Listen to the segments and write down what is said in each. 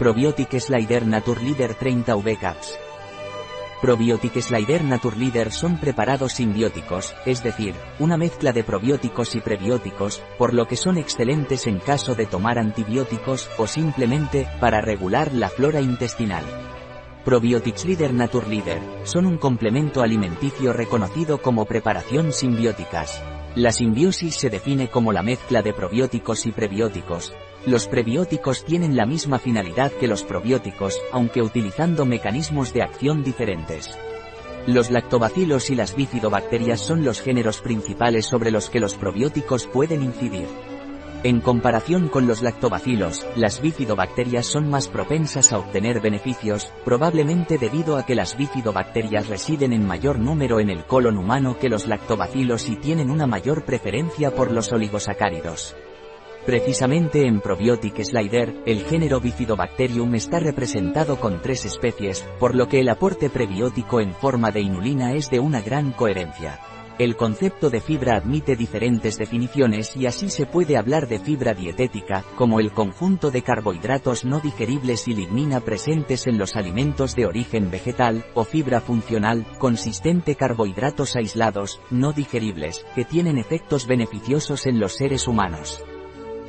Probiotic Slider Naturleader 30 V Caps. Probiotic Slider Naturleader son preparados simbióticos, es decir, una mezcla de probióticos y prebióticos, por lo que son excelentes en caso de tomar antibióticos o simplemente para regular la flora intestinal. Probiotics Leader Naturleader son un complemento alimenticio reconocido como preparación simbióticas. La simbiosis se define como la mezcla de probióticos y prebióticos. Los prebióticos tienen la misma finalidad que los probióticos, aunque utilizando mecanismos de acción diferentes. Los lactobacilos y las bifidobacterias son los géneros principales sobre los que los probióticos pueden incidir. En comparación con los lactobacilos, las bifidobacterias son más propensas a obtener beneficios, probablemente debido a que las bifidobacterias residen en mayor número en el colon humano que los lactobacilos y tienen una mayor preferencia por los oligosacáridos. Precisamente en Probiotic Slider, el género Bifidobacterium está representado con tres especies, por lo que el aporte prebiótico en forma de inulina es de una gran coherencia. El concepto de fibra admite diferentes definiciones y así se puede hablar de fibra dietética, como el conjunto de carbohidratos no digeribles y lignina presentes en los alimentos de origen vegetal, o fibra funcional, consistente carbohidratos aislados, no digeribles, que tienen efectos beneficiosos en los seres humanos.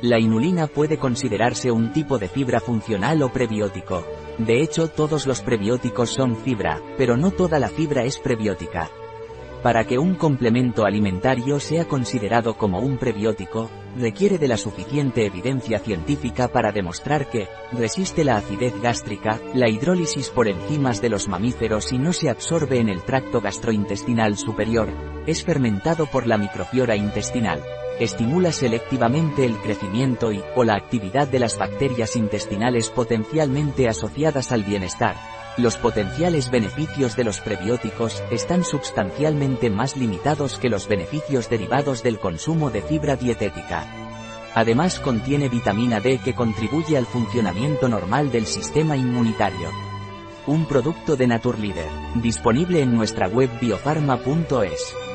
La inulina puede considerarse un tipo de fibra funcional o prebiótico. De hecho todos los prebióticos son fibra, pero no toda la fibra es prebiótica. Para que un complemento alimentario sea considerado como un prebiótico, requiere de la suficiente evidencia científica para demostrar que resiste la acidez gástrica, la hidrólisis por enzimas de los mamíferos y no se absorbe en el tracto gastrointestinal superior, es fermentado por la microflora intestinal, estimula selectivamente el crecimiento y, o la actividad de las bacterias intestinales potencialmente asociadas al bienestar, los potenciales beneficios de los prebióticos están sustancialmente más limitados que los beneficios derivados del consumo de fibra dietética. Además contiene vitamina D que contribuye al funcionamiento normal del sistema inmunitario. Un producto de Naturleader, disponible en nuestra web biofarma.es.